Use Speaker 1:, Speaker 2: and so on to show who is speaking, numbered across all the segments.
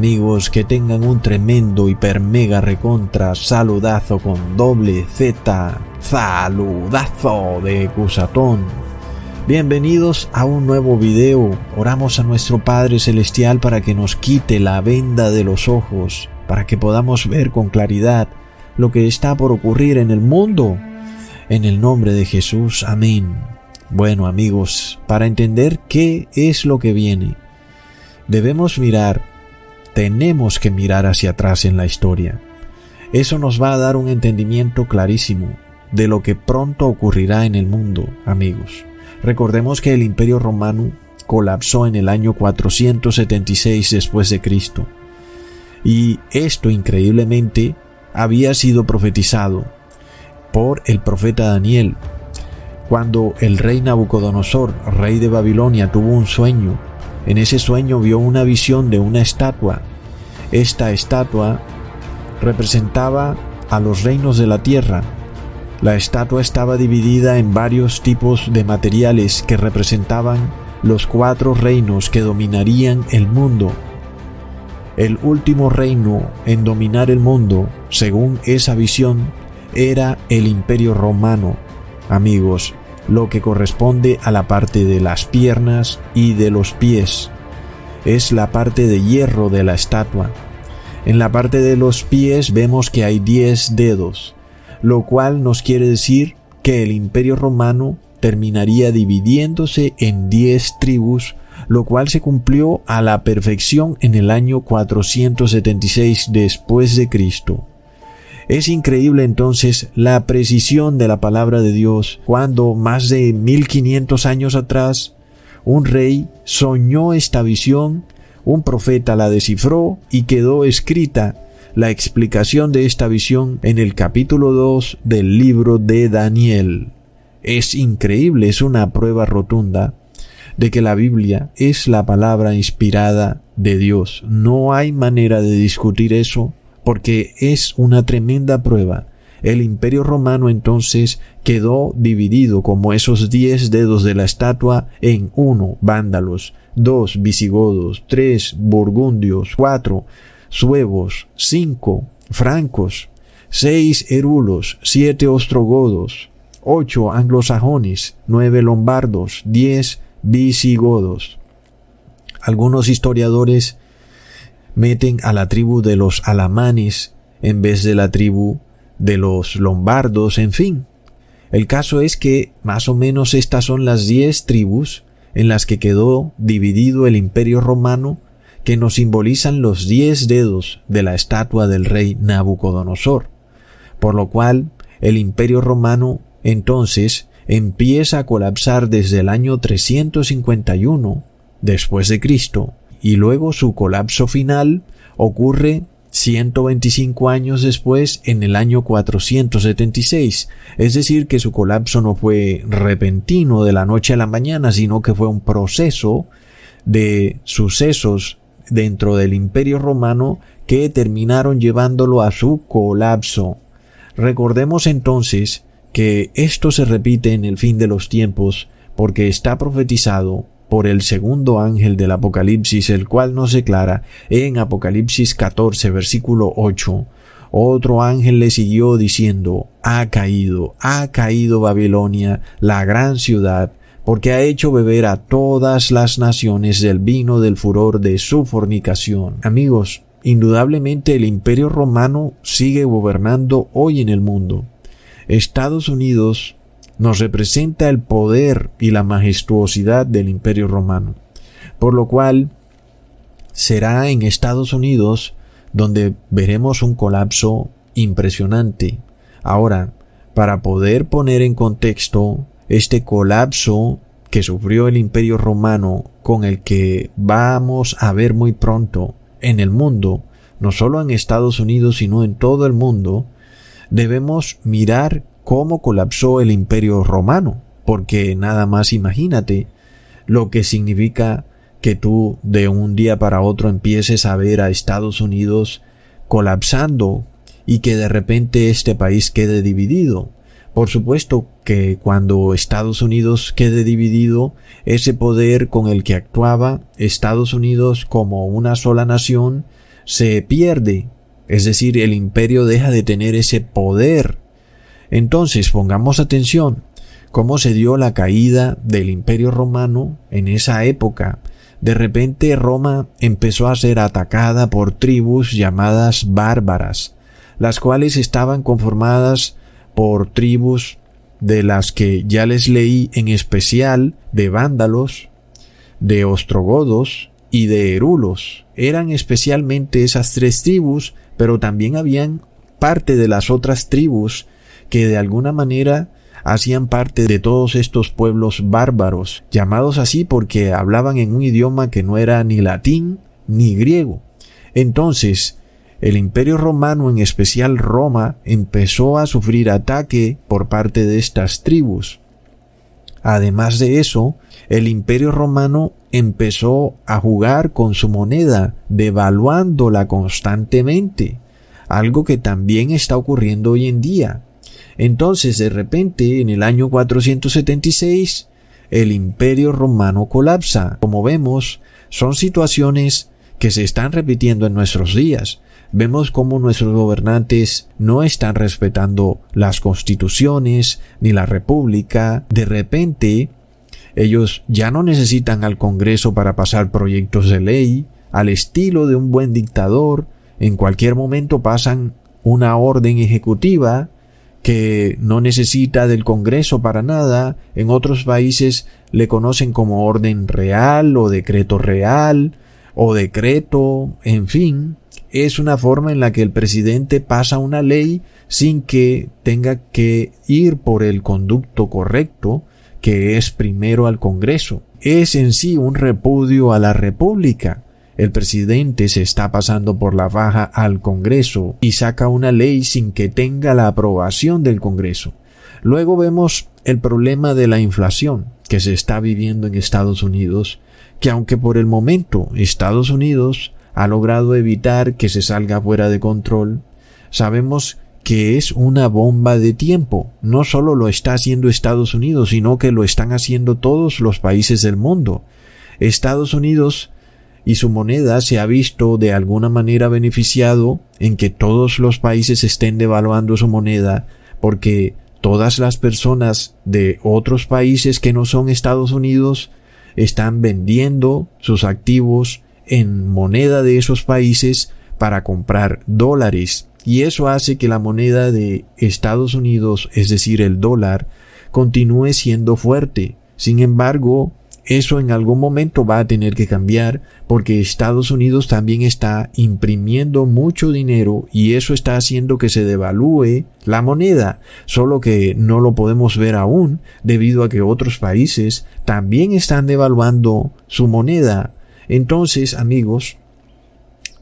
Speaker 1: Amigos, que tengan un tremendo hiper mega recontra saludazo con doble Z, saludazo de Cusatón. Bienvenidos a un nuevo video. Oramos a nuestro Padre Celestial para que nos quite la venda de los ojos, para que podamos ver con claridad lo que está por ocurrir en el mundo. En el nombre de Jesús, amén. Bueno amigos, para entender qué es lo que viene, debemos mirar tenemos que mirar hacia atrás en la historia. Eso nos va a dar un entendimiento clarísimo de lo que pronto ocurrirá en el mundo, amigos. Recordemos que el Imperio Romano colapsó en el año 476 después de Cristo. Y esto increíblemente había sido profetizado por el profeta Daniel. Cuando el rey Nabucodonosor, rey de Babilonia, tuvo un sueño en ese sueño vio una visión de una estatua. Esta estatua representaba a los reinos de la tierra. La estatua estaba dividida en varios tipos de materiales que representaban los cuatro reinos que dominarían el mundo. El último reino en dominar el mundo, según esa visión, era el imperio romano. Amigos, lo que corresponde a la parte de las piernas y de los pies. Es la parte de hierro de la estatua. En la parte de los pies vemos que hay diez dedos, lo cual nos quiere decir que el imperio romano terminaría dividiéndose en diez tribus, lo cual se cumplió a la perfección en el año 476 después de Cristo. Es increíble entonces la precisión de la palabra de Dios cuando más de 1500 años atrás un rey soñó esta visión, un profeta la descifró y quedó escrita la explicación de esta visión en el capítulo 2 del libro de Daniel. Es increíble, es una prueba rotunda de que la Biblia es la palabra inspirada de Dios. No hay manera de discutir eso porque es una tremenda prueba. El imperio romano entonces quedó dividido como esos diez dedos de la estatua en uno vándalos, dos visigodos, tres burgundios, cuatro suevos, cinco francos, seis erulos, siete ostrogodos, ocho anglosajones, nueve lombardos, diez visigodos. Algunos historiadores meten a la tribu de los alamanes en vez de la tribu de los lombardos, en fin. El caso es que más o menos estas son las diez tribus en las que quedó dividido el imperio romano que nos simbolizan los diez dedos de la estatua del rey Nabucodonosor, por lo cual el imperio romano entonces empieza a colapsar desde el año 351 después de Cristo y luego su colapso final ocurre 125 años después en el año 476, es decir, que su colapso no fue repentino de la noche a la mañana, sino que fue un proceso de sucesos dentro del imperio romano que terminaron llevándolo a su colapso. Recordemos entonces que esto se repite en el fin de los tiempos porque está profetizado por el segundo ángel del Apocalipsis, el cual nos declara en Apocalipsis 14, versículo 8, otro ángel le siguió diciendo, ha caído, ha caído Babilonia, la gran ciudad, porque ha hecho beber a todas las naciones del vino del furor de su fornicación. Amigos, indudablemente el imperio romano sigue gobernando hoy en el mundo. Estados Unidos nos representa el poder y la majestuosidad del imperio romano, por lo cual será en Estados Unidos donde veremos un colapso impresionante. Ahora, para poder poner en contexto este colapso que sufrió el imperio romano con el que vamos a ver muy pronto en el mundo, no solo en Estados Unidos, sino en todo el mundo, debemos mirar cómo colapsó el imperio romano, porque nada más imagínate lo que significa que tú de un día para otro empieces a ver a Estados Unidos colapsando y que de repente este país quede dividido, Por supuesto que cuando Estados Unidos quede dividido, ese poder con el que actuaba Estados Unidos como una sola nación se pierde, es decir, el imperio deja de tener ese poder. Entonces, pongamos atención, cómo se dio la caída del imperio romano en esa época. De repente Roma empezó a ser atacada por tribus llamadas bárbaras, las cuales estaban conformadas por tribus de las que ya les leí en especial de vándalos, de ostrogodos y de erulos. Eran especialmente esas tres tribus, pero también habían parte de las otras tribus que de alguna manera hacían parte de todos estos pueblos bárbaros, llamados así porque hablaban en un idioma que no era ni latín ni griego. Entonces, el imperio romano, en especial Roma, empezó a sufrir ataque por parte de estas tribus. Además de eso, el imperio romano empezó a jugar con su moneda, devaluándola constantemente, algo que también está ocurriendo hoy en día. Entonces, de repente, en el año 476, el imperio romano colapsa. Como vemos, son situaciones que se están repitiendo en nuestros días vemos cómo nuestros gobernantes no están respetando las constituciones ni la república. De repente, ellos ya no necesitan al Congreso para pasar proyectos de ley, al estilo de un buen dictador, en cualquier momento pasan una orden ejecutiva que no necesita del Congreso para nada, en otros países le conocen como orden real o decreto real o decreto, en fin, es una forma en la que el presidente pasa una ley sin que tenga que ir por el conducto correcto, que es primero al Congreso. Es en sí un repudio a la República. El presidente se está pasando por la baja al Congreso y saca una ley sin que tenga la aprobación del Congreso. Luego vemos el problema de la inflación que se está viviendo en Estados Unidos, que aunque por el momento Estados Unidos ha logrado evitar que se salga fuera de control, sabemos que es una bomba de tiempo. No solo lo está haciendo Estados Unidos, sino que lo están haciendo todos los países del mundo. Estados Unidos y su moneda se ha visto de alguna manera beneficiado en que todos los países estén devaluando su moneda porque todas las personas de otros países que no son Estados Unidos están vendiendo sus activos en moneda de esos países para comprar dólares y eso hace que la moneda de Estados Unidos, es decir, el dólar, continúe siendo fuerte. Sin embargo, eso en algún momento va a tener que cambiar porque Estados Unidos también está imprimiendo mucho dinero y eso está haciendo que se devalúe la moneda, solo que no lo podemos ver aún debido a que otros países también están devaluando su moneda entonces, amigos,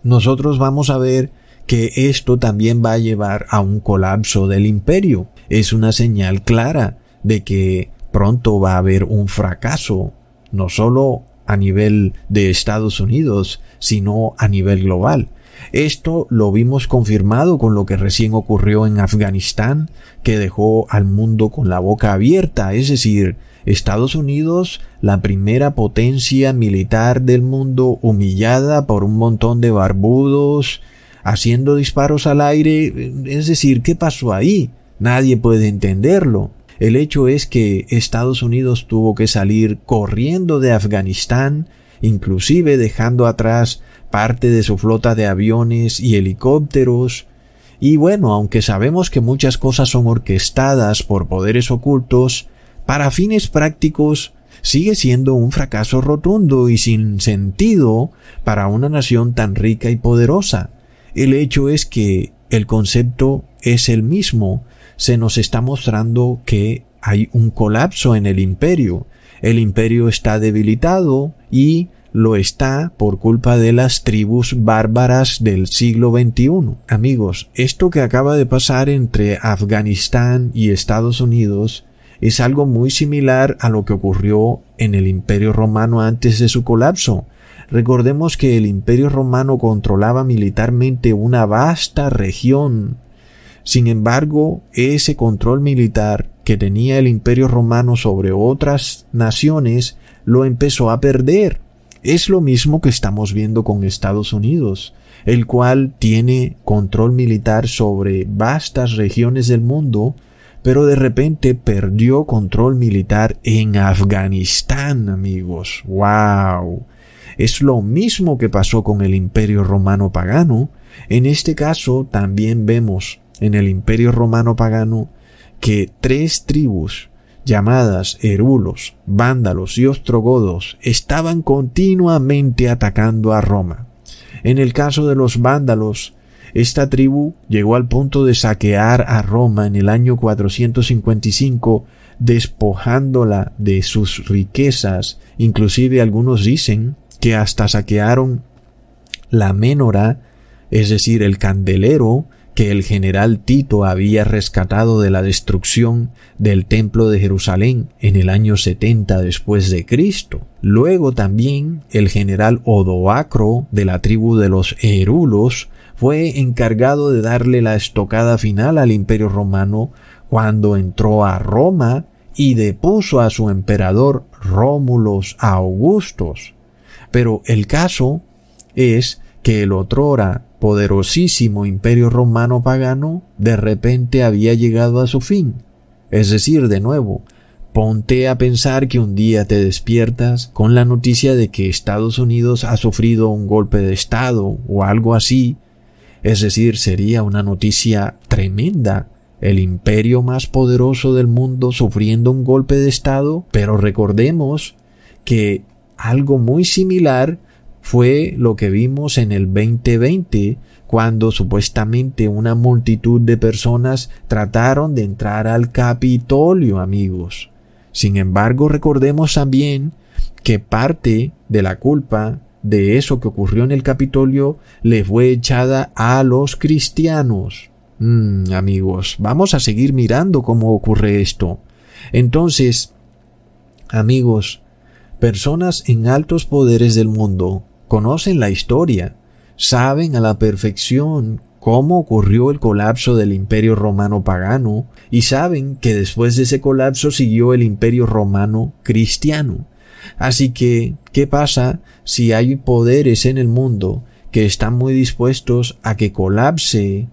Speaker 1: nosotros vamos a ver que esto también va a llevar a un colapso del imperio. Es una señal clara de que pronto va a haber un fracaso, no solo a nivel de Estados Unidos, sino a nivel global. Esto lo vimos confirmado con lo que recién ocurrió en Afganistán, que dejó al mundo con la boca abierta, es decir, Estados Unidos, la primera potencia militar del mundo, humillada por un montón de barbudos, haciendo disparos al aire. Es decir, ¿qué pasó ahí? Nadie puede entenderlo. El hecho es que Estados Unidos tuvo que salir corriendo de Afganistán, inclusive dejando atrás parte de su flota de aviones y helicópteros, y bueno, aunque sabemos que muchas cosas son orquestadas por poderes ocultos, para fines prácticos sigue siendo un fracaso rotundo y sin sentido para una nación tan rica y poderosa. El hecho es que el concepto es el mismo. Se nos está mostrando que hay un colapso en el imperio. El imperio está debilitado y lo está por culpa de las tribus bárbaras del siglo XXI. Amigos, esto que acaba de pasar entre Afganistán y Estados Unidos es algo muy similar a lo que ocurrió en el Imperio Romano antes de su colapso. Recordemos que el Imperio Romano controlaba militarmente una vasta región. Sin embargo, ese control militar que tenía el imperio romano sobre otras naciones lo empezó a perder. Es lo mismo que estamos viendo con Estados Unidos, el cual tiene control militar sobre vastas regiones del mundo, pero de repente perdió control militar en Afganistán, amigos. ¡Wow! Es lo mismo que pasó con el imperio romano pagano. En este caso también vemos en el imperio romano pagano que tres tribus llamadas Erulos, Vándalos y Ostrogodos estaban continuamente atacando a Roma. En el caso de los Vándalos, esta tribu llegó al punto de saquear a Roma en el año 455, despojándola de sus riquezas, inclusive algunos dicen que hasta saquearon la Ménora, es decir, el candelero, que el general Tito había rescatado de la destrucción del templo de Jerusalén en el año 70 después de Cristo. Luego también el general Odoacro de la tribu de los Herulos fue encargado de darle la estocada final al imperio romano cuando entró a Roma y depuso a su emperador Rómulos Augustos. Pero el caso es que el otrora poderosísimo imperio romano pagano de repente había llegado a su fin. Es decir, de nuevo, ponte a pensar que un día te despiertas con la noticia de que Estados Unidos ha sufrido un golpe de Estado o algo así. Es decir, sería una noticia tremenda. El imperio más poderoso del mundo sufriendo un golpe de Estado, pero recordemos que algo muy similar fue lo que vimos en el 2020, cuando supuestamente una multitud de personas trataron de entrar al Capitolio, amigos. Sin embargo, recordemos también que parte de la culpa de eso que ocurrió en el Capitolio le fue echada a los cristianos. Mm, amigos, vamos a seguir mirando cómo ocurre esto. Entonces, amigos, personas en altos poderes del mundo conocen la historia, saben a la perfección cómo ocurrió el colapso del imperio romano pagano y saben que después de ese colapso siguió el imperio romano cristiano. Así que, ¿qué pasa si hay poderes en el mundo que están muy dispuestos a que colapse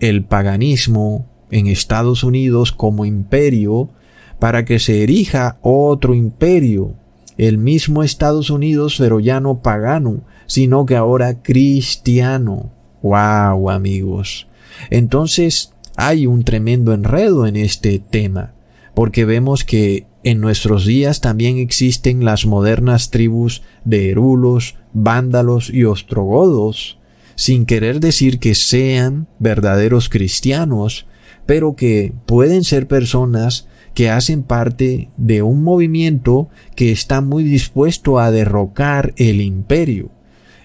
Speaker 1: el paganismo en Estados Unidos como imperio para que se erija otro imperio el mismo Estados Unidos, pero ya no pagano, sino que ahora cristiano. ¡Wow, amigos! Entonces hay un tremendo enredo en este tema, porque vemos que en nuestros días también existen las modernas tribus de Herulos, Vándalos y Ostrogodos, sin querer decir que sean verdaderos cristianos, pero que pueden ser personas que hacen parte de un movimiento que está muy dispuesto a derrocar el imperio.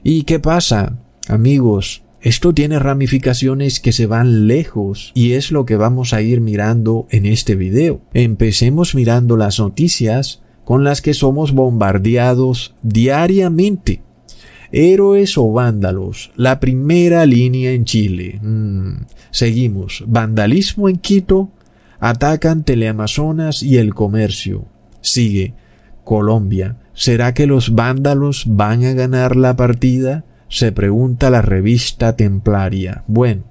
Speaker 1: ¿Y qué pasa? Amigos, esto tiene ramificaciones que se van lejos y es lo que vamos a ir mirando en este video. Empecemos mirando las noticias con las que somos bombardeados diariamente. Héroes o vándalos, la primera línea en Chile. Mm, seguimos. Vandalismo en Quito, Atacan Teleamazonas y el comercio. Sigue. Colombia. ¿Será que los vándalos van a ganar la partida? Se pregunta la revista Templaria. Bueno,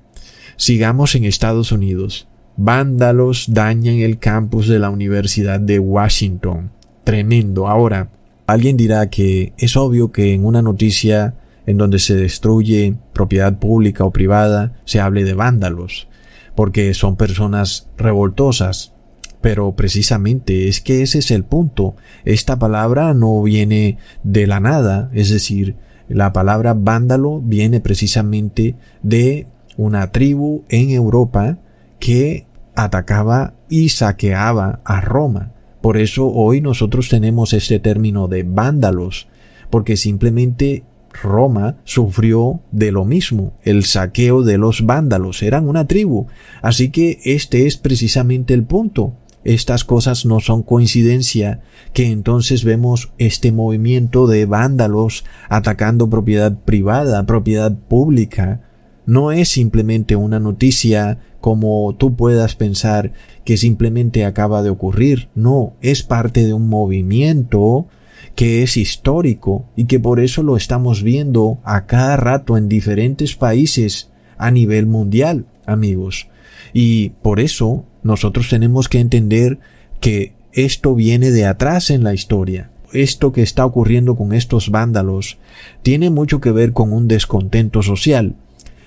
Speaker 1: sigamos en Estados Unidos. Vándalos dañan el campus de la Universidad de Washington. Tremendo. Ahora, alguien dirá que es obvio que en una noticia en donde se destruye propiedad pública o privada se hable de vándalos porque son personas revoltosas. Pero precisamente es que ese es el punto. Esta palabra no viene de la nada, es decir, la palabra vándalo viene precisamente de una tribu en Europa que atacaba y saqueaba a Roma. Por eso hoy nosotros tenemos este término de vándalos, porque simplemente Roma sufrió de lo mismo, el saqueo de los vándalos, eran una tribu. Así que este es precisamente el punto. Estas cosas no son coincidencia, que entonces vemos este movimiento de vándalos atacando propiedad privada, propiedad pública. No es simplemente una noticia como tú puedas pensar que simplemente acaba de ocurrir. No, es parte de un movimiento que es histórico y que por eso lo estamos viendo a cada rato en diferentes países a nivel mundial, amigos. Y por eso nosotros tenemos que entender que esto viene de atrás en la historia. Esto que está ocurriendo con estos vándalos tiene mucho que ver con un descontento social.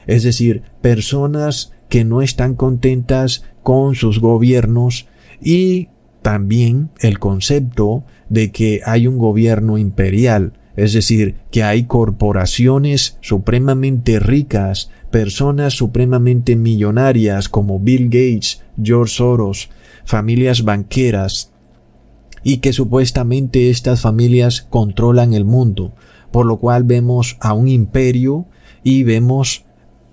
Speaker 1: Es decir, personas que no están contentas con sus gobiernos y también el concepto de que hay un gobierno imperial, es decir, que hay corporaciones supremamente ricas, personas supremamente millonarias como Bill Gates, George Soros, familias banqueras, y que supuestamente estas familias controlan el mundo, por lo cual vemos a un imperio y vemos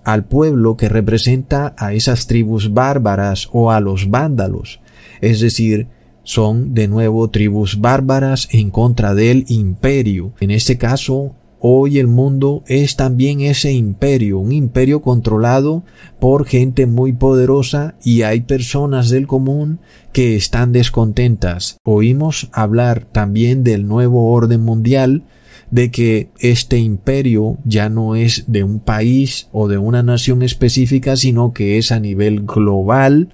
Speaker 1: al pueblo que representa a esas tribus bárbaras o a los vándalos, es decir, son de nuevo tribus bárbaras en contra del imperio. En este caso, hoy el mundo es también ese imperio, un imperio controlado por gente muy poderosa y hay personas del común que están descontentas. Oímos hablar también del nuevo orden mundial, de que este imperio ya no es de un país o de una nación específica, sino que es a nivel global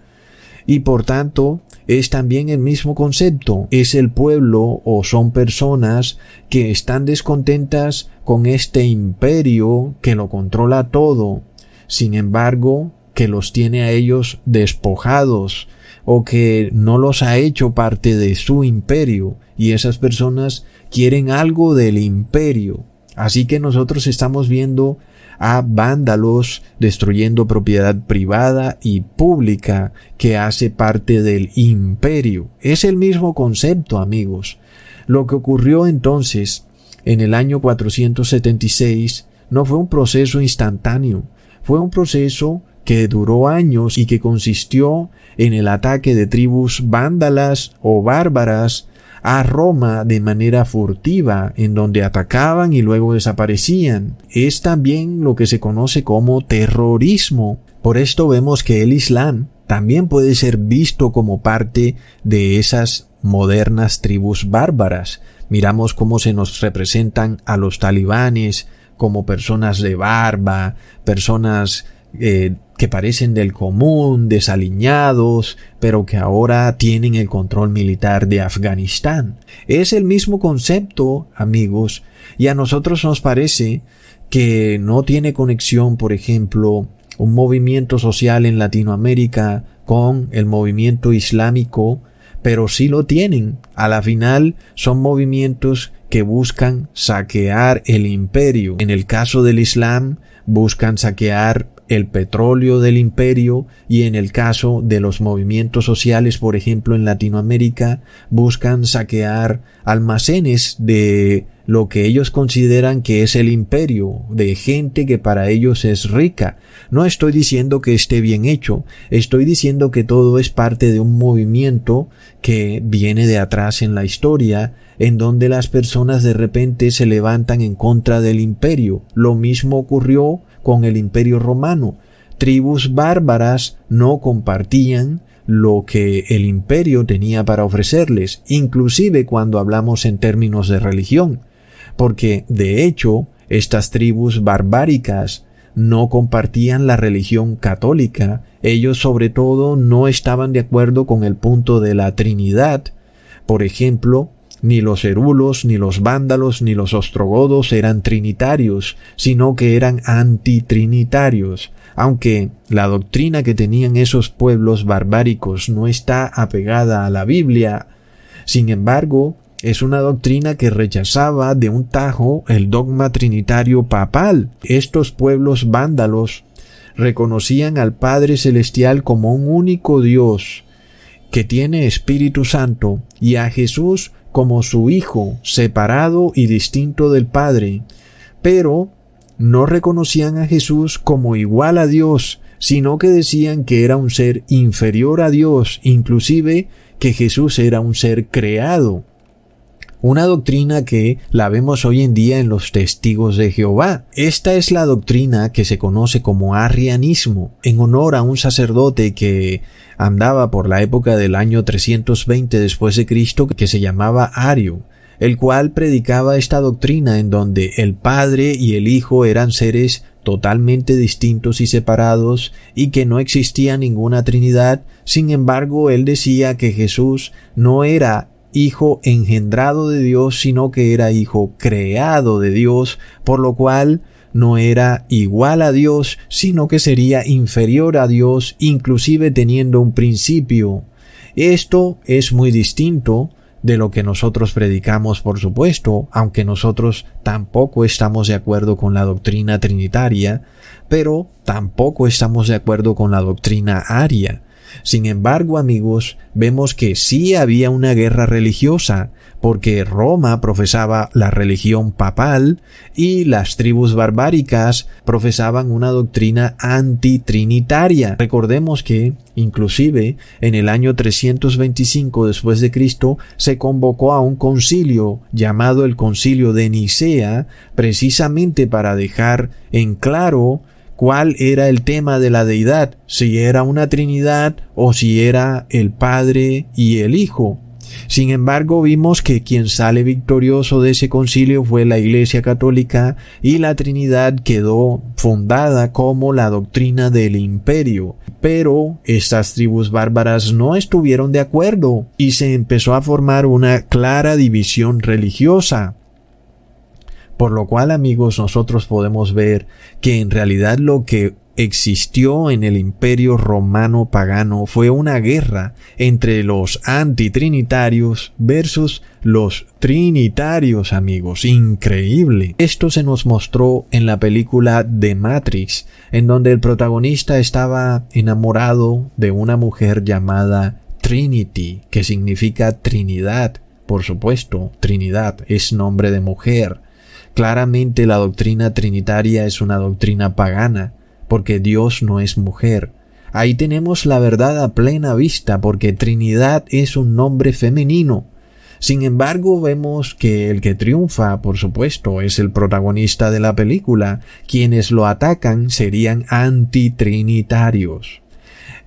Speaker 1: y por tanto es también el mismo concepto. Es el pueblo o son personas que están descontentas con este imperio que lo controla todo. Sin embargo, que los tiene a ellos despojados o que no los ha hecho parte de su imperio y esas personas quieren algo del imperio. Así que nosotros estamos viendo a vándalos destruyendo propiedad privada y pública que hace parte del imperio. Es el mismo concepto, amigos. Lo que ocurrió entonces en el año 476 no fue un proceso instantáneo, fue un proceso que duró años y que consistió en el ataque de tribus vándalas o bárbaras a Roma de manera furtiva, en donde atacaban y luego desaparecían. Es también lo que se conoce como terrorismo. Por esto vemos que el Islam también puede ser visto como parte de esas modernas tribus bárbaras. Miramos cómo se nos representan a los talibanes como personas de barba, personas eh, que parecen del común, desaliñados, pero que ahora tienen el control militar de Afganistán. Es el mismo concepto, amigos, y a nosotros nos parece que no tiene conexión, por ejemplo, un movimiento social en Latinoamérica con el movimiento islámico, pero sí lo tienen. A la final son movimientos que buscan saquear el imperio. En el caso del Islam, buscan saquear el petróleo del imperio y en el caso de los movimientos sociales, por ejemplo, en Latinoamérica, buscan saquear almacenes de lo que ellos consideran que es el imperio, de gente que para ellos es rica. No estoy diciendo que esté bien hecho, estoy diciendo que todo es parte de un movimiento que viene de atrás en la historia, en donde las personas de repente se levantan en contra del imperio. Lo mismo ocurrió con el imperio romano. Tribus bárbaras no compartían lo que el imperio tenía para ofrecerles, inclusive cuando hablamos en términos de religión, porque de hecho estas tribus barbáricas no compartían la religión católica, ellos sobre todo no estaban de acuerdo con el punto de la Trinidad, por ejemplo, ni los erulos, ni los vándalos, ni los ostrogodos eran trinitarios, sino que eran antitrinitarios, aunque la doctrina que tenían esos pueblos barbáricos no está apegada a la Biblia. Sin embargo, es una doctrina que rechazaba de un tajo el dogma trinitario papal. Estos pueblos vándalos reconocían al Padre Celestial como un único Dios, que tiene Espíritu Santo, y a Jesús como su Hijo, separado y distinto del Padre, pero no reconocían a Jesús como igual a Dios, sino que decían que era un ser inferior a Dios, inclusive que Jesús era un ser creado. Una doctrina que la vemos hoy en día en los testigos de Jehová. Esta es la doctrina que se conoce como arrianismo, en honor a un sacerdote que andaba por la época del año 320 después de Cristo que se llamaba Ario el cual predicaba esta doctrina en donde el Padre y el Hijo eran seres totalmente distintos y separados y que no existía ninguna Trinidad, sin embargo él decía que Jesús no era hijo engendrado de Dios, sino que era hijo creado de Dios, por lo cual no era igual a Dios, sino que sería inferior a Dios, inclusive teniendo un principio. Esto es muy distinto de lo que nosotros predicamos, por supuesto, aunque nosotros tampoco estamos de acuerdo con la doctrina trinitaria, pero tampoco estamos de acuerdo con la doctrina aria. Sin embargo, amigos, vemos que sí había una guerra religiosa, porque Roma profesaba la religión papal y las tribus barbáricas profesaban una doctrina antitrinitaria. Recordemos que, inclusive, en el año 325 después de Cristo se convocó a un concilio llamado el Concilio de Nicea, precisamente para dejar en claro cuál era el tema de la deidad, si era una Trinidad o si era el Padre y el Hijo. Sin embargo, vimos que quien sale victorioso de ese concilio fue la Iglesia Católica y la Trinidad quedó fundada como la doctrina del imperio. Pero estas tribus bárbaras no estuvieron de acuerdo y se empezó a formar una clara división religiosa. Por lo cual, amigos, nosotros podemos ver que en realidad lo que existió en el imperio romano pagano fue una guerra entre los antitrinitarios versus los trinitarios amigos. Increíble. Esto se nos mostró en la película The Matrix, en donde el protagonista estaba enamorado de una mujer llamada Trinity, que significa Trinidad. Por supuesto, Trinidad es nombre de mujer. Claramente la doctrina trinitaria es una doctrina pagana, porque Dios no es mujer. Ahí tenemos la verdad a plena vista, porque Trinidad es un nombre femenino. Sin embargo, vemos que el que triunfa, por supuesto, es el protagonista de la película. Quienes lo atacan serían antitrinitarios.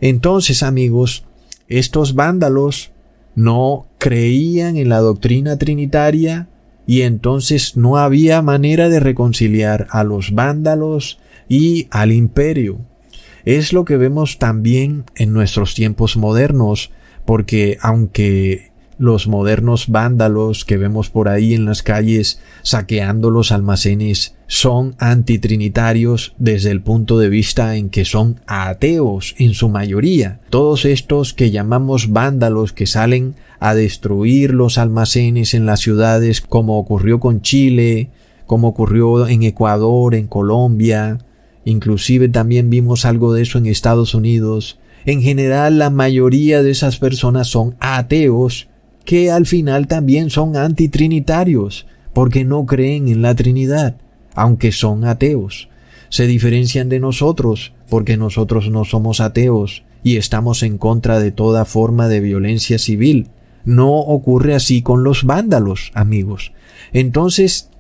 Speaker 1: Entonces, amigos, estos vándalos no creían en la doctrina trinitaria y entonces no había manera de reconciliar a los vándalos y al imperio. Es lo que vemos también en nuestros tiempos modernos, porque aunque los modernos vándalos que vemos por ahí en las calles saqueando los almacenes son antitrinitarios desde el punto de vista en que son ateos en su mayoría. Todos estos que llamamos vándalos que salen a destruir los almacenes en las ciudades como ocurrió con Chile, como ocurrió en Ecuador, en Colombia, inclusive también vimos algo de eso en Estados Unidos. En general la mayoría de esas personas son ateos que al final también son antitrinitarios, porque no creen en la Trinidad, aunque son ateos. Se diferencian de nosotros, porque nosotros no somos ateos y estamos en contra de toda forma de violencia civil. No ocurre así con los vándalos, amigos. Entonces,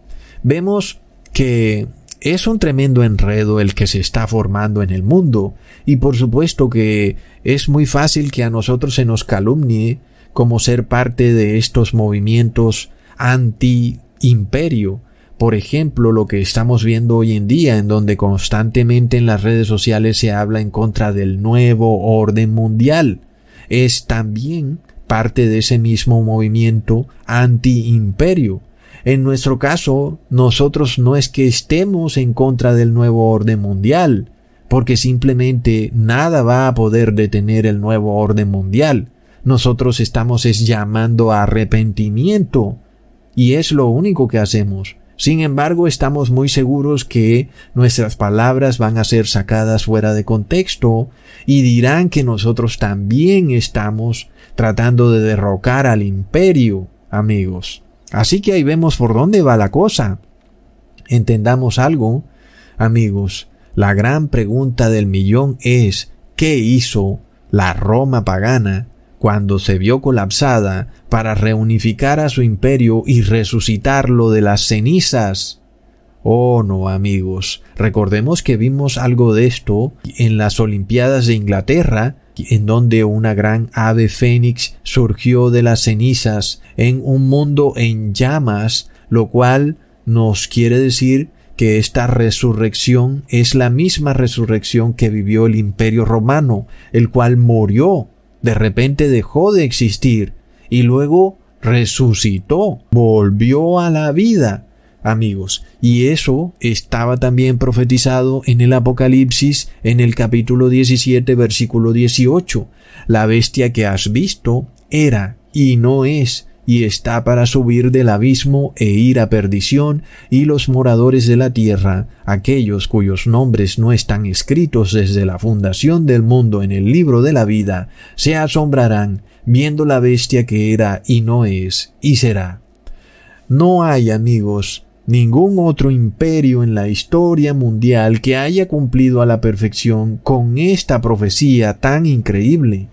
Speaker 1: vemos que es un tremendo enredo el que se está formando en el mundo, y por supuesto que es muy fácil que a nosotros se nos calumnie como ser parte de estos movimientos anti-imperio. Por ejemplo, lo que estamos viendo hoy en día, en donde constantemente en las redes sociales se habla en contra del nuevo orden mundial, es también parte de ese mismo movimiento anti-imperio. En nuestro caso, nosotros no es que estemos en contra del nuevo orden mundial, porque simplemente nada va a poder detener el nuevo orden mundial nosotros estamos es llamando a arrepentimiento y es lo único que hacemos. Sin embargo, estamos muy seguros que nuestras palabras van a ser sacadas fuera de contexto y dirán que nosotros también estamos tratando de derrocar al imperio, amigos. Así que ahí vemos por dónde va la cosa. Entendamos algo, amigos. La gran pregunta del millón es ¿qué hizo la Roma pagana cuando se vio colapsada para reunificar a su imperio y resucitarlo de las cenizas. Oh no, amigos, recordemos que vimos algo de esto en las Olimpiadas de Inglaterra, en donde una gran ave fénix surgió de las cenizas en un mundo en llamas, lo cual nos quiere decir que esta resurrección es la misma resurrección que vivió el imperio romano, el cual murió, de repente dejó de existir y luego resucitó, volvió a la vida, amigos. Y eso estaba también profetizado en el Apocalipsis en el capítulo 17 versículo 18. La bestia que has visto era y no es y está para subir del abismo e ir a perdición, y los moradores de la tierra, aquellos cuyos nombres no están escritos desde la fundación del mundo en el libro de la vida, se asombrarán viendo la bestia que era y no es y será. No hay, amigos, ningún otro imperio en la historia mundial que haya cumplido a la perfección con esta profecía tan increíble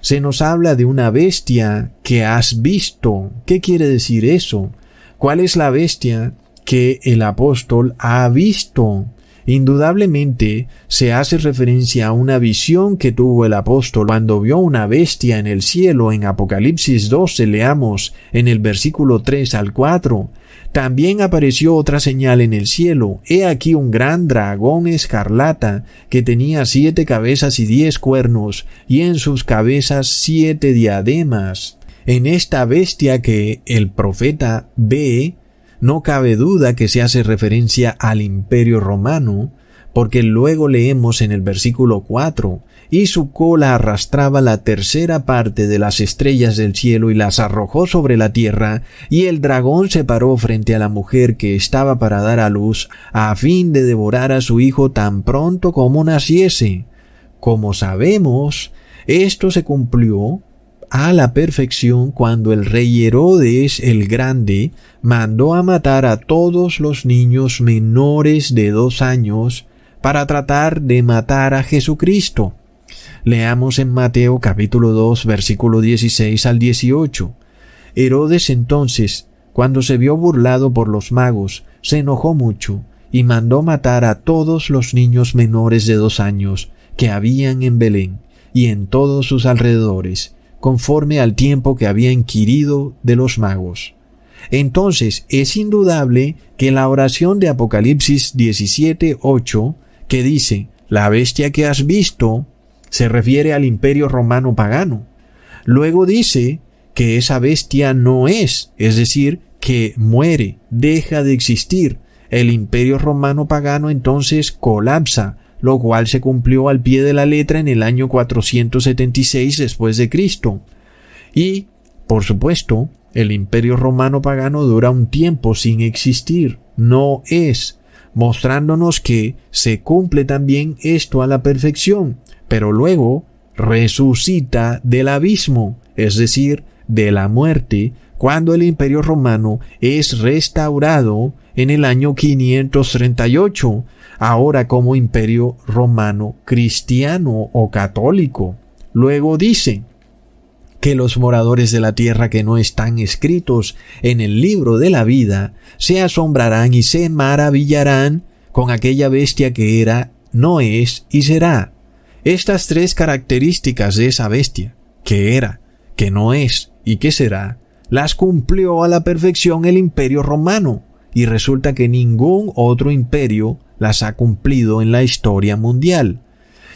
Speaker 1: se nos habla de una bestia que has visto. ¿Qué quiere decir eso? ¿Cuál es la bestia que el apóstol ha visto? Indudablemente se hace referencia a una visión que tuvo el apóstol cuando vio una bestia en el cielo en Apocalipsis 12 leamos en el versículo 3 al 4. También apareció otra señal en el cielo. He aquí un gran dragón escarlata que tenía siete cabezas y diez cuernos y en sus cabezas siete diademas. En esta bestia que el profeta ve no cabe duda que se hace referencia al imperio romano, porque luego leemos en el versículo 4, y su cola arrastraba la tercera parte de las estrellas del cielo y las arrojó sobre la tierra, y el dragón se paró frente a la mujer que estaba para dar a luz, a fin de devorar a su hijo tan pronto como naciese. Como sabemos, esto se cumplió a la perfección cuando el rey Herodes el Grande mandó a matar a todos los niños menores de dos años para tratar de matar a Jesucristo. Leamos en Mateo capítulo 2 versículo 16 al 18. Herodes entonces, cuando se vio burlado por los magos, se enojó mucho y mandó matar a todos los niños menores de dos años que habían en Belén y en todos sus alrededores, conforme al tiempo que había inquirido de los magos. Entonces es indudable que la oración de Apocalipsis 17.8, que dice, la bestia que has visto, se refiere al imperio romano pagano. Luego dice que esa bestia no es, es decir, que muere, deja de existir. El imperio romano pagano entonces colapsa, lo cual se cumplió al pie de la letra en el año 476 después de Cristo. Y, por supuesto, el imperio romano pagano dura un tiempo sin existir, no es, mostrándonos que se cumple también esto a la perfección, pero luego resucita del abismo, es decir, de la muerte, cuando el imperio romano es restaurado en el año 538, ahora como imperio romano cristiano o católico. Luego dice que los moradores de la tierra que no están escritos en el libro de la vida se asombrarán y se maravillarán con aquella bestia que era, no es y será. Estas tres características de esa bestia, que era, que no es y que será, las cumplió a la perfección el imperio romano, y resulta que ningún otro imperio las ha cumplido en la historia mundial.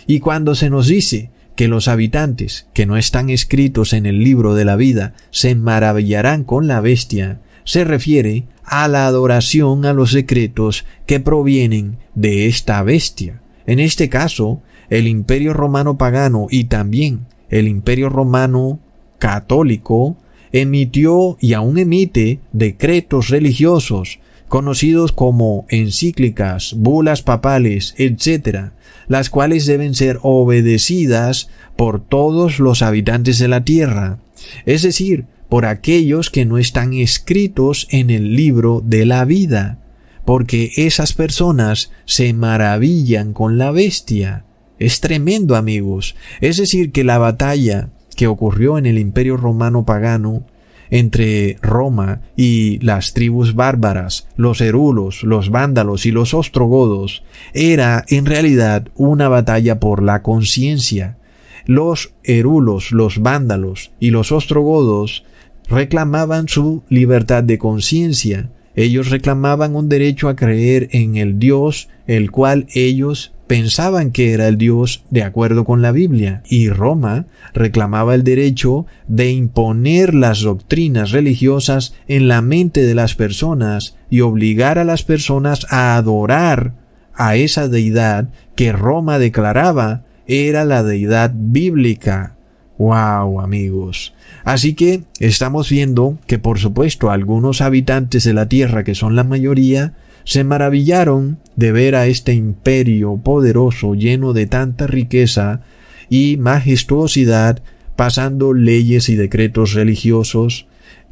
Speaker 1: Y cuando se nos dice que los habitantes que no están escritos en el libro de la vida se maravillarán con la bestia, se refiere a la adoración a los secretos que provienen de esta bestia. En este caso, el imperio romano pagano y también el imperio romano católico emitió y aún emite decretos religiosos conocidos como encíclicas, bulas papales, etc., las cuales deben ser obedecidas por todos los habitantes de la tierra, es decir, por aquellos que no están escritos en el libro de la vida, porque esas personas se maravillan con la bestia. Es tremendo, amigos. Es decir, que la batalla que ocurrió en el imperio romano pagano entre Roma y las tribus bárbaras, los erulos, los vándalos y los ostrogodos, era en realidad una batalla por la conciencia. Los erulos, los vándalos y los ostrogodos reclamaban su libertad de conciencia. Ellos reclamaban un derecho a creer en el Dios, el cual ellos pensaban que era el Dios de acuerdo con la Biblia, y Roma reclamaba el derecho de imponer las doctrinas religiosas en la mente de las personas y obligar a las personas a adorar a esa deidad que Roma declaraba era la deidad bíblica. Wow, amigos. Así que estamos viendo que por supuesto algunos habitantes de la tierra, que son la mayoría, se maravillaron de ver a este imperio poderoso lleno de tanta riqueza y majestuosidad pasando leyes y decretos religiosos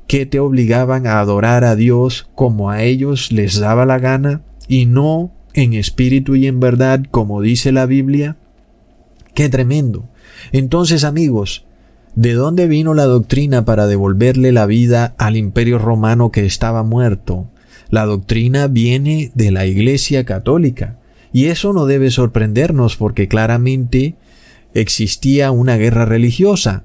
Speaker 1: que te obligaban a adorar a Dios como a ellos les daba la gana y no en espíritu y en verdad como dice la Biblia. ¡Qué tremendo! Entonces amigos, ¿de dónde vino la doctrina para devolverle la vida al imperio romano que estaba muerto? La doctrina viene de la Iglesia católica, y eso no debe sorprendernos porque claramente existía una guerra religiosa,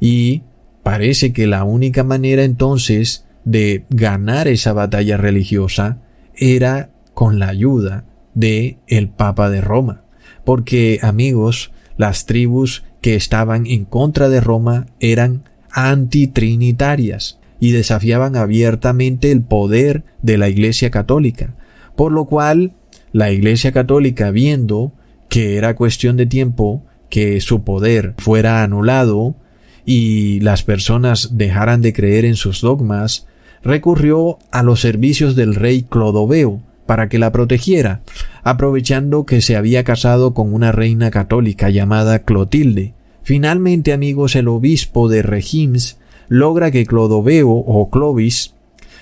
Speaker 1: y parece que la única manera entonces de ganar esa batalla religiosa era con la ayuda de el Papa de Roma. Porque, amigos, las tribus que estaban en contra de Roma eran antitrinitarias y desafiaban abiertamente el poder de la Iglesia Católica, por lo cual la Iglesia Católica, viendo que era cuestión de tiempo que su poder fuera anulado y las personas dejaran de creer en sus dogmas, recurrió a los servicios del rey Clodoveo para que la protegiera, aprovechando que se había casado con una reina católica llamada Clotilde. Finalmente, amigos, el obispo de Regims logra que Clodoveo o Clovis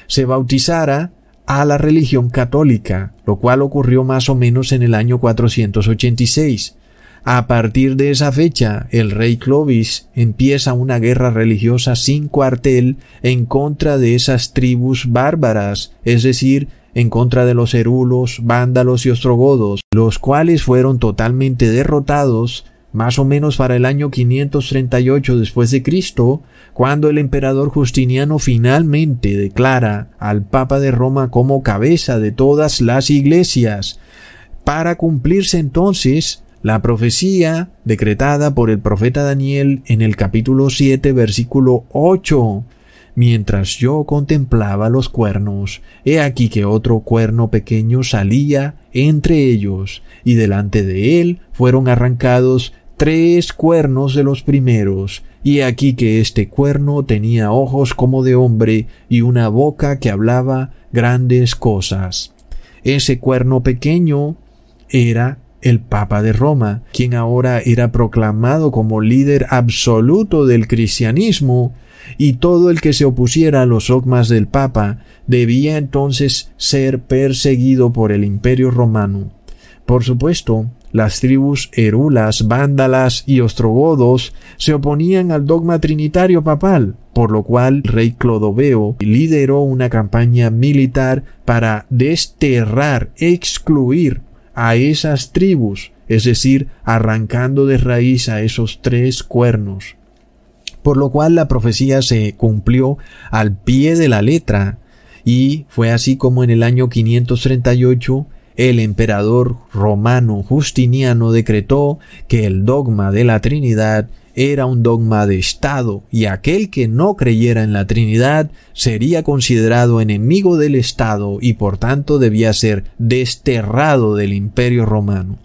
Speaker 1: se bautizara a la religión católica, lo cual ocurrió más o menos en el año 486. A partir de esa fecha, el rey Clovis empieza una guerra religiosa sin cuartel en contra de esas tribus bárbaras, es decir, en contra de los erulos, vándalos y ostrogodos, los cuales fueron totalmente derrotados más o menos para el año 538 después de Cristo, cuando el emperador Justiniano finalmente declara al Papa de Roma como cabeza de todas las iglesias, para cumplirse entonces la profecía decretada por el profeta Daniel en el capítulo 7 versículo 8. Mientras yo contemplaba los cuernos, he aquí que otro cuerno pequeño salía entre ellos, y delante de él fueron arrancados tres cuernos de los primeros, y aquí que este cuerno tenía ojos como de hombre y una boca que hablaba grandes cosas. Ese cuerno pequeño era el Papa de Roma, quien ahora era proclamado como líder absoluto del cristianismo, y todo el que se opusiera a los dogmas del Papa debía entonces ser perseguido por el imperio romano. Por supuesto, las tribus erulas, vándalas y ostrogodos se oponían al dogma trinitario papal, por lo cual rey Clodoveo lideró una campaña militar para desterrar, excluir a esas tribus, es decir, arrancando de raíz a esos tres cuernos. Por lo cual la profecía se cumplió al pie de la letra, y fue así como en el año 538 el emperador romano Justiniano decretó que el dogma de la Trinidad era un dogma de Estado y aquel que no creyera en la Trinidad sería considerado enemigo del Estado y por tanto debía ser desterrado del imperio romano.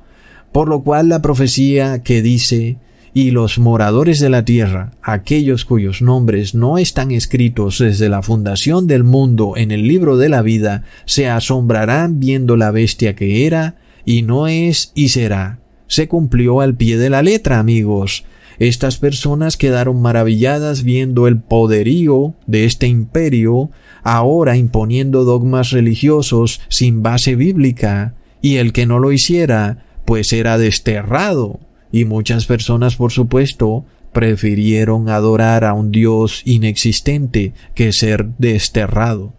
Speaker 1: Por lo cual la profecía que dice y los moradores de la tierra, aquellos cuyos nombres no están escritos desde la fundación del mundo en el libro de la vida, se asombrarán viendo la bestia que era, y no es y será. Se cumplió al pie de la letra, amigos. Estas personas quedaron maravilladas viendo el poderío de este imperio, ahora imponiendo dogmas religiosos sin base bíblica, y el que no lo hiciera, pues era desterrado y muchas personas, por supuesto, prefirieron adorar a un Dios inexistente que ser desterrado.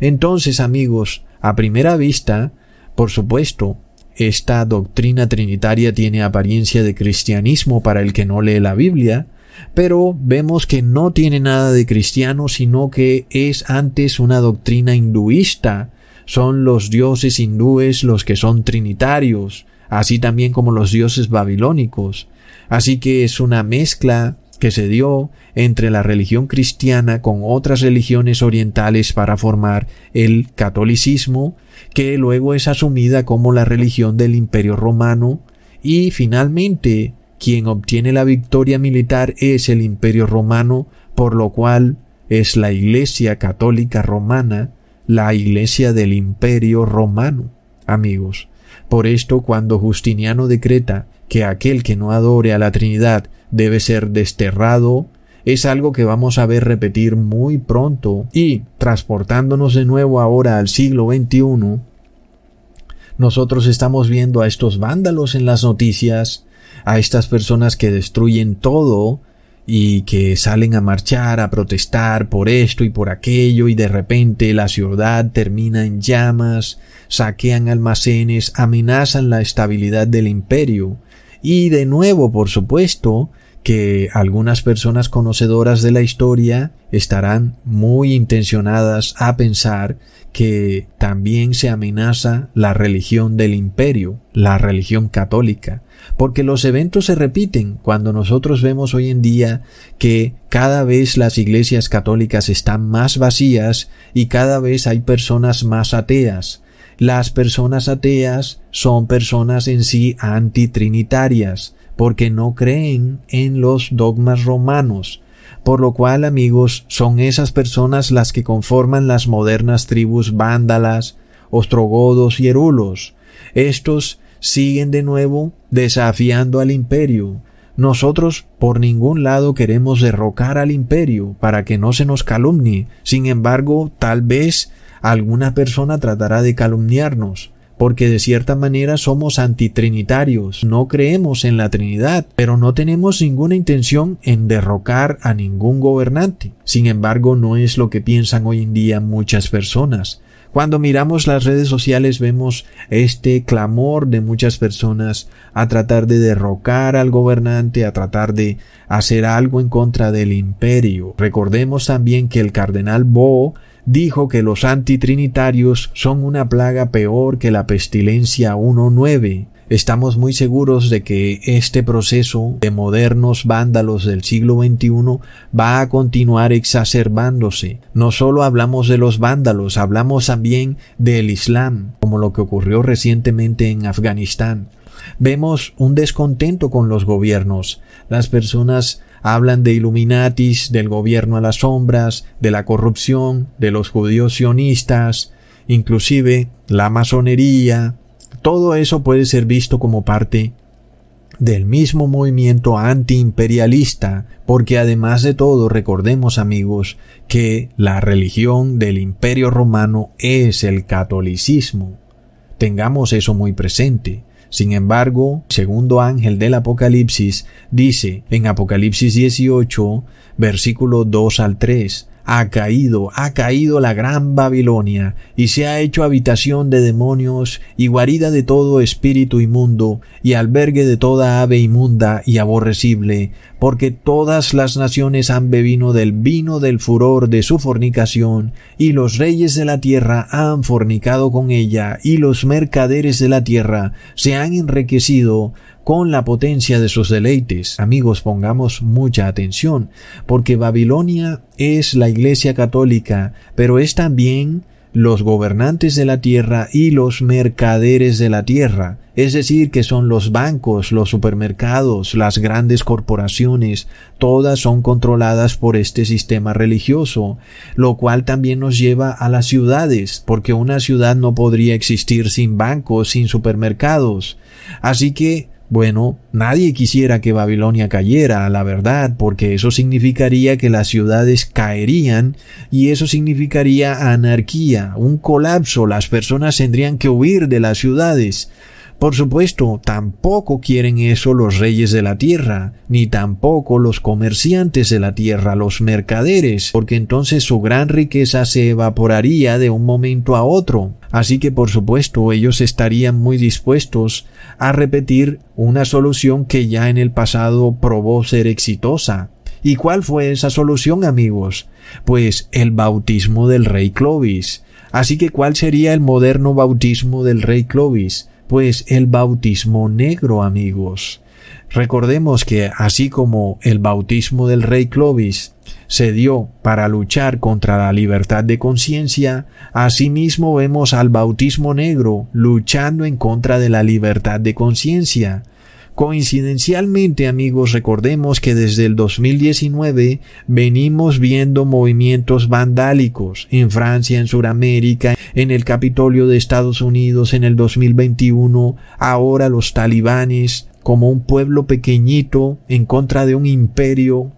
Speaker 1: Entonces, amigos, a primera vista, por supuesto, esta doctrina trinitaria tiene apariencia de cristianismo para el que no lee la Biblia, pero vemos que no tiene nada de cristiano, sino que es antes una doctrina hinduista. Son los dioses hindúes los que son trinitarios, así también como los dioses babilónicos. Así que es una mezcla que se dio entre la religión cristiana con otras religiones orientales para formar el catolicismo, que luego es asumida como la religión del imperio romano, y finalmente quien obtiene la victoria militar es el imperio romano, por lo cual es la Iglesia católica romana, la Iglesia del imperio romano. Amigos, por esto cuando Justiniano decreta que aquel que no adore a la Trinidad debe ser desterrado, es algo que vamos a ver repetir muy pronto. Y transportándonos de nuevo ahora al siglo XXI, nosotros estamos viendo a estos vándalos en las noticias a estas personas que destruyen todo y que salen a marchar, a protestar por esto y por aquello y de repente la ciudad termina en llamas, saquean almacenes, amenazan la estabilidad del imperio. Y de nuevo, por supuesto, que algunas personas conocedoras de la historia estarán muy intencionadas a pensar que también se amenaza la religión del imperio, la religión católica, porque los eventos se repiten cuando nosotros vemos hoy en día que cada vez las iglesias católicas están más vacías y cada vez hay personas más ateas. Las personas ateas son personas en sí antitrinitarias, porque no creen en los dogmas romanos, por lo cual amigos son esas personas las que conforman las modernas tribus vándalas, ostrogodos y erulos. Estos siguen de nuevo desafiando al imperio. Nosotros por ningún lado queremos derrocar al imperio para que no se nos calumnie. Sin embargo, tal vez alguna persona tratará de calumniarnos porque de cierta manera somos antitrinitarios, no creemos en la Trinidad, pero no tenemos ninguna intención en derrocar a ningún gobernante. Sin embargo, no es lo que piensan hoy en día muchas personas. Cuando miramos las redes sociales vemos este clamor de muchas personas a tratar de derrocar al gobernante, a tratar de hacer algo en contra del imperio. Recordemos también que el cardenal Bo dijo que los antitrinitarios son una plaga peor que la pestilencia 1.9. Estamos muy seguros de que este proceso de modernos vándalos del siglo XXI va a continuar exacerbándose. No solo hablamos de los vándalos, hablamos también del Islam, como lo que ocurrió recientemente en Afganistán. Vemos un descontento con los gobiernos. Las personas hablan de Illuminatis, del gobierno a las sombras, de la corrupción, de los judíos sionistas, inclusive la masonería. Todo eso puede ser visto como parte del mismo movimiento antiimperialista, porque además de todo recordemos amigos que la religión del imperio romano es el catolicismo. Tengamos eso muy presente. Sin embargo, segundo ángel del Apocalipsis dice en Apocalipsis 18, versículo 2 al 3, ha caído, ha caído la gran Babilonia, y se ha hecho habitación de demonios, y guarida de todo espíritu inmundo, y albergue de toda ave inmunda y aborrecible, porque todas las naciones han bebido del vino del furor de su fornicación, y los reyes de la tierra han fornicado con ella, y los mercaderes de la tierra se han enriquecido con la potencia de sus deleites. Amigos, pongamos mucha atención, porque Babilonia es la Iglesia católica, pero es también los gobernantes de la tierra y los mercaderes de la tierra, es decir, que son los bancos, los supermercados, las grandes corporaciones, todas son controladas por este sistema religioso, lo cual también nos lleva a las ciudades, porque una ciudad no podría existir sin bancos, sin supermercados. Así que bueno, nadie quisiera que Babilonia cayera, la verdad, porque eso significaría que las ciudades caerían y eso significaría anarquía, un colapso, las personas tendrían que huir de las ciudades. Por supuesto, tampoco quieren eso los reyes de la tierra, ni tampoco los comerciantes de la tierra, los mercaderes, porque entonces su gran riqueza se evaporaría de un momento a otro. Así que por supuesto ellos estarían muy dispuestos a repetir una solución que ya en el pasado probó ser exitosa. ¿Y cuál fue esa solución, amigos? Pues el bautismo del rey Clovis. Así que ¿cuál sería el moderno bautismo del rey Clovis? Pues el bautismo negro, amigos. Recordemos que así como el bautismo del rey Clovis se dio para luchar contra la libertad de conciencia, asimismo vemos al bautismo negro luchando en contra de la libertad de conciencia. Coincidencialmente, amigos, recordemos que desde el 2019 venimos viendo movimientos vandálicos en Francia, en Sudamérica, en el Capitolio de Estados Unidos en el 2021, ahora los talibanes como un pueblo pequeñito en contra de un imperio.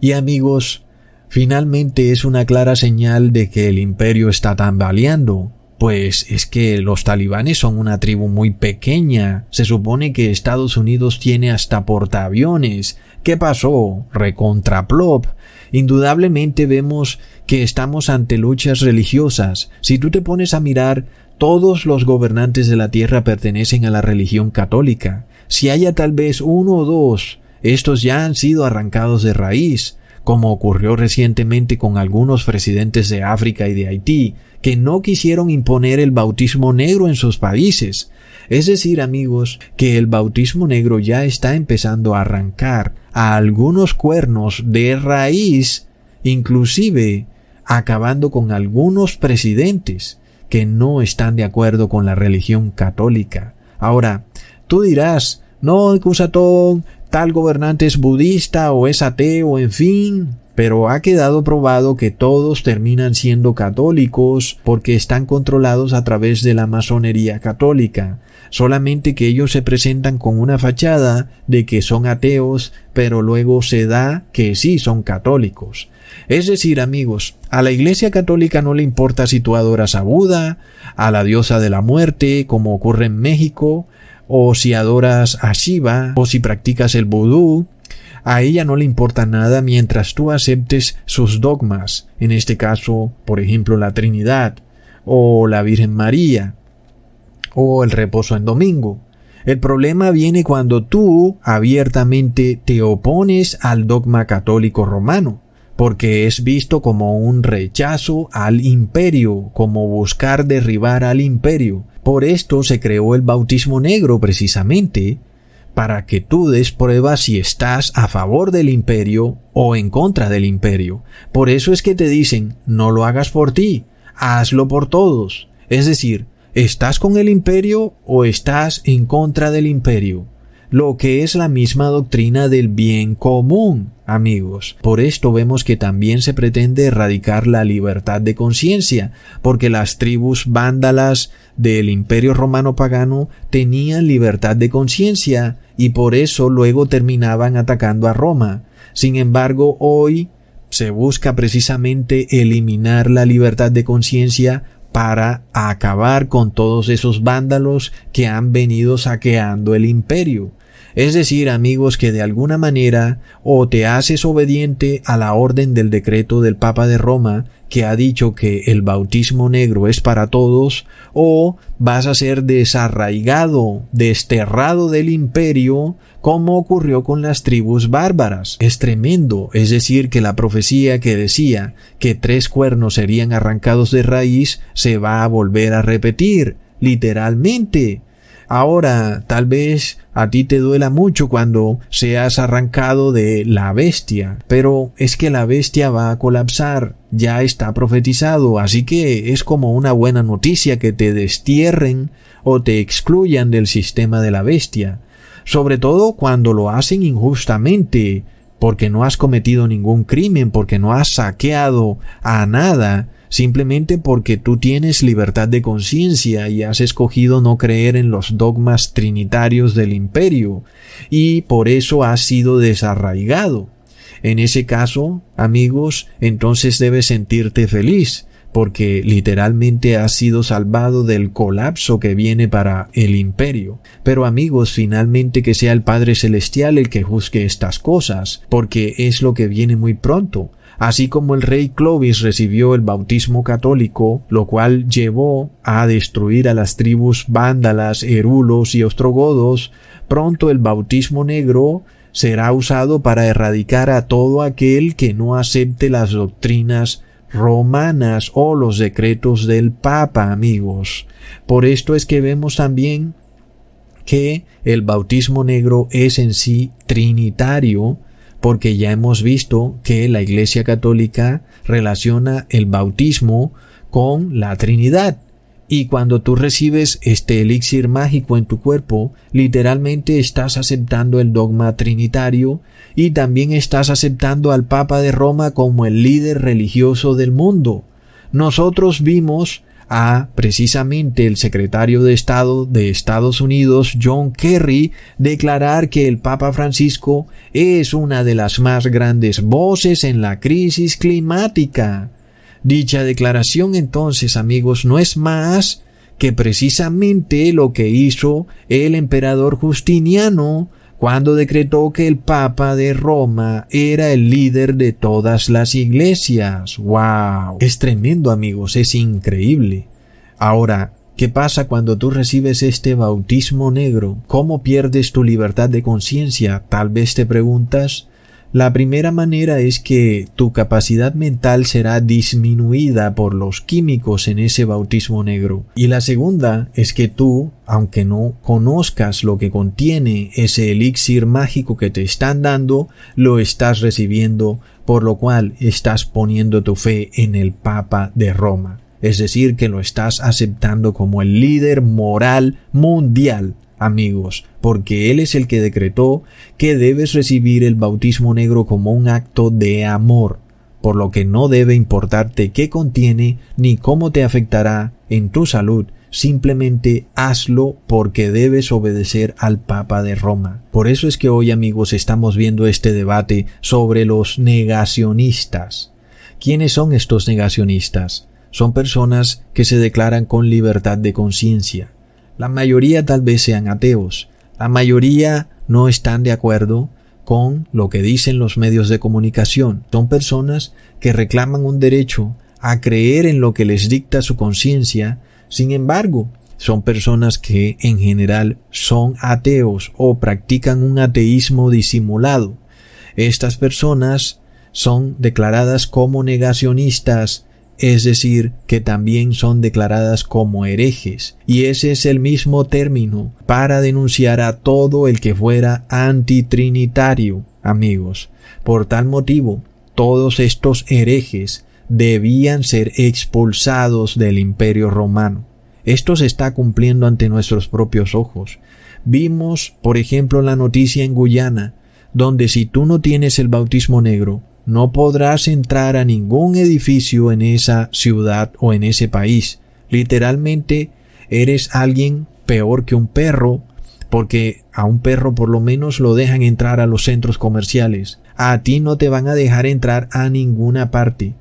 Speaker 1: Y amigos, finalmente es una clara señal de que el imperio está tambaleando. Pues es que los talibanes son una tribu muy pequeña. Se supone que Estados Unidos tiene hasta portaaviones. ¿Qué pasó? Recontraplop. Indudablemente vemos que estamos ante luchas religiosas. Si tú te pones a mirar, todos los gobernantes de la tierra pertenecen a la religión católica. Si haya tal vez uno o dos, estos ya han sido arrancados de raíz como ocurrió recientemente con algunos presidentes de África y de Haití, que no quisieron imponer el bautismo negro en sus países. Es decir, amigos, que el bautismo negro ya está empezando a arrancar a algunos cuernos de raíz, inclusive acabando con algunos presidentes que no están de acuerdo con la religión católica. Ahora, tú dirás, no, Cusatón, tal gobernante es budista o es ateo, en fin, pero ha quedado probado que todos terminan siendo católicos porque están controlados a través de la masonería católica, solamente que ellos se presentan con una fachada de que son ateos, pero luego se da que sí son católicos. Es decir, amigos, a la Iglesia Católica no le importa si tú adoras a Buda, a la diosa de la muerte, como ocurre en México, o si adoras a Shiva, o si practicas el vudú, a ella no le importa nada mientras tú aceptes sus dogmas, en este caso, por ejemplo, la Trinidad, o la Virgen María, o el reposo en domingo. El problema viene cuando tú abiertamente te opones al dogma católico romano, porque es visto como un rechazo al imperio, como buscar derribar al imperio, por esto se creó el bautismo negro precisamente, para que tú des prueba si estás a favor del imperio o en contra del imperio. Por eso es que te dicen, no lo hagas por ti, hazlo por todos. Es decir, ¿estás con el imperio o estás en contra del imperio? Lo que es la misma doctrina del bien común, amigos. Por esto vemos que también se pretende erradicar la libertad de conciencia, porque las tribus vándalas del imperio romano pagano tenían libertad de conciencia y por eso luego terminaban atacando a Roma. Sin embargo, hoy se busca precisamente eliminar la libertad de conciencia para acabar con todos esos vándalos que han venido saqueando el imperio. Es decir, amigos, que de alguna manera o te haces obediente a la orden del decreto del Papa de Roma, que ha dicho que el bautismo negro es para todos, o vas a ser desarraigado, desterrado del imperio, como ocurrió con las tribus bárbaras. Es tremendo, es decir, que la profecía que decía que tres cuernos serían arrancados de raíz se va a volver a repetir, literalmente. Ahora, tal vez a ti te duela mucho cuando seas arrancado de la bestia, pero es que la bestia va a colapsar, ya está profetizado, así que es como una buena noticia que te destierren o te excluyan del sistema de la bestia, sobre todo cuando lo hacen injustamente, porque no has cometido ningún crimen, porque no has saqueado a nada, simplemente porque tú tienes libertad de conciencia y has escogido no creer en los dogmas trinitarios del imperio, y por eso has sido desarraigado. En ese caso, amigos, entonces debes sentirte feliz, porque literalmente ha sido salvado del colapso que viene para el imperio. Pero amigos, finalmente que sea el Padre Celestial el que juzgue estas cosas, porque es lo que viene muy pronto. Así como el rey Clovis recibió el bautismo católico, lo cual llevó a destruir a las tribus vándalas, erulos y ostrogodos, pronto el bautismo negro será usado para erradicar a todo aquel que no acepte las doctrinas romanas o los decretos del Papa, amigos. Por esto es que vemos también que el bautismo negro es en sí trinitario, porque ya hemos visto que la Iglesia Católica relaciona el bautismo con la Trinidad. Y cuando tú recibes este elixir mágico en tu cuerpo, literalmente estás aceptando el dogma trinitario y también estás aceptando al Papa de Roma como el líder religioso del mundo. Nosotros vimos a precisamente el secretario de Estado de Estados Unidos, John Kerry, declarar que el Papa Francisco es una de las más grandes voces en la crisis climática. Dicha declaración entonces, amigos, no es más que precisamente lo que hizo el emperador Justiniano cuando decretó que el Papa de Roma era el líder de todas las iglesias. ¡Wow! Es tremendo, amigos, es increíble. Ahora, ¿qué pasa cuando tú recibes este bautismo negro? ¿Cómo pierdes tu libertad de conciencia? Tal vez te preguntas. La primera manera es que tu capacidad mental será disminuida por los químicos en ese bautismo negro. Y la segunda es que tú, aunque no conozcas lo que contiene ese elixir mágico que te están dando, lo estás recibiendo, por lo cual estás poniendo tu fe en el Papa de Roma. Es decir, que lo estás aceptando como el líder moral mundial amigos, porque Él es el que decretó que debes recibir el bautismo negro como un acto de amor, por lo que no debe importarte qué contiene ni cómo te afectará en tu salud, simplemente hazlo porque debes obedecer al Papa de Roma. Por eso es que hoy amigos estamos viendo este debate sobre los negacionistas. ¿Quiénes son estos negacionistas? Son personas que se declaran con libertad de conciencia, la mayoría tal vez sean ateos. La mayoría no están de acuerdo con lo que dicen los medios de comunicación. Son personas que reclaman un derecho a creer en lo que les dicta su conciencia. Sin embargo, son personas que en general son ateos o practican un ateísmo disimulado. Estas personas son declaradas como negacionistas es decir, que también son declaradas como herejes, y ese es el mismo término para denunciar a todo el que fuera antitrinitario, amigos. Por tal motivo, todos estos herejes debían ser expulsados del imperio romano. Esto se está cumpliendo ante nuestros propios ojos. Vimos, por ejemplo, la noticia en Guyana, donde si tú no tienes el bautismo negro, no podrás entrar a ningún edificio en esa ciudad o en ese país. Literalmente eres alguien peor que un perro, porque a un perro por lo menos lo dejan entrar a los centros comerciales. A ti no te van a dejar entrar a ninguna parte.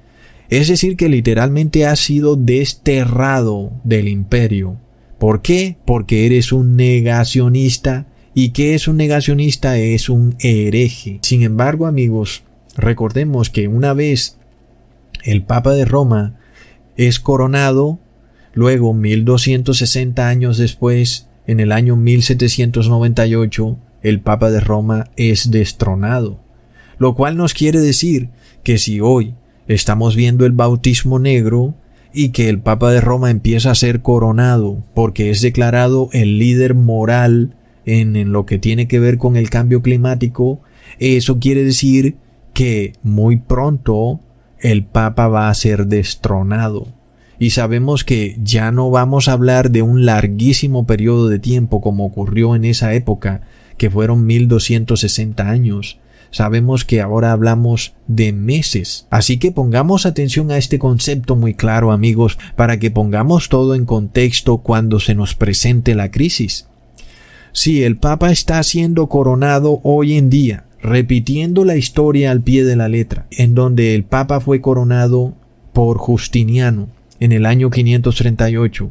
Speaker 1: Es decir, que literalmente has sido desterrado del imperio. ¿Por qué? Porque eres un negacionista. ¿Y qué es un negacionista? Es un hereje. Sin embargo, amigos, Recordemos que una vez el Papa de Roma es coronado, luego 1260 años después, en el año 1798, el Papa de Roma es destronado. Lo cual nos quiere decir que si hoy estamos viendo el bautismo negro y que el Papa de Roma empieza a ser coronado porque es declarado el líder moral en, en lo que tiene que ver con el cambio climático, eso quiere decir que muy pronto el Papa va a ser destronado. Y sabemos que ya no vamos a hablar de un larguísimo periodo de tiempo como ocurrió en esa época, que fueron 1260 años. Sabemos que ahora hablamos de meses. Así que pongamos atención a este concepto muy claro, amigos, para que pongamos todo en contexto cuando se nos presente la crisis. Si el Papa está siendo coronado hoy en día, repitiendo la historia al pie de la letra, en donde el Papa fue coronado por Justiniano. en el año 538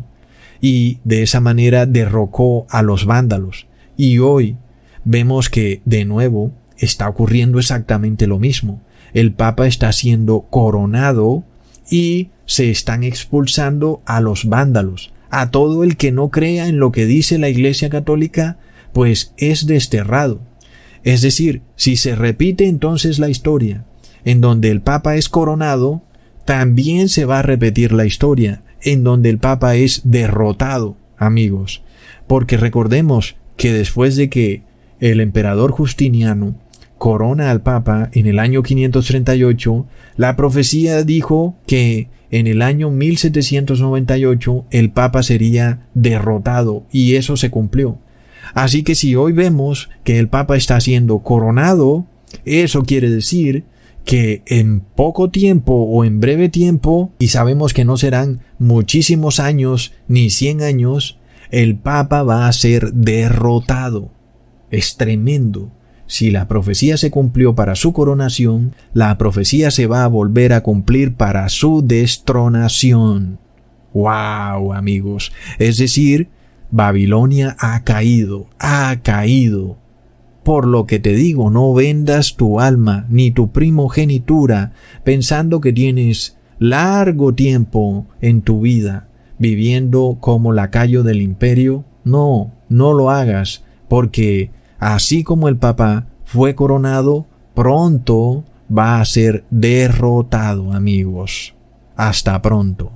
Speaker 1: y de esa manera derrocó a los vándalos. Y hoy vemos que de nuevo está ocurriendo exactamente lo mismo. El Papa está siendo coronado y se están expulsando a los vándalos. A todo el que no crea en lo que dice la Iglesia Católica, pues es desterrado. Es decir, si se repite entonces la historia, en donde el Papa es coronado, también se va a repetir la historia, en donde el Papa es derrotado, amigos. Porque recordemos que después de que el emperador Justiniano corona al Papa en el año 538, la profecía dijo que en el año 1798 el Papa sería derrotado y eso se cumplió. Así que si hoy vemos que el Papa está siendo coronado, eso quiere decir que en poco tiempo o en breve tiempo, y sabemos que no serán muchísimos años ni cien años, el Papa va a ser derrotado. Es tremendo. Si la profecía se cumplió para su coronación, la profecía se va a volver a cumplir para su destronación. ¡Wow, amigos! Es decir, Babilonia ha caído, ha caído. Por lo que te digo, no vendas tu alma ni tu primogenitura pensando que tienes largo tiempo en tu vida viviendo como lacayo del imperio. No, no lo hagas, porque así como el Papa fue coronado, pronto va a ser derrotado, amigos. Hasta pronto.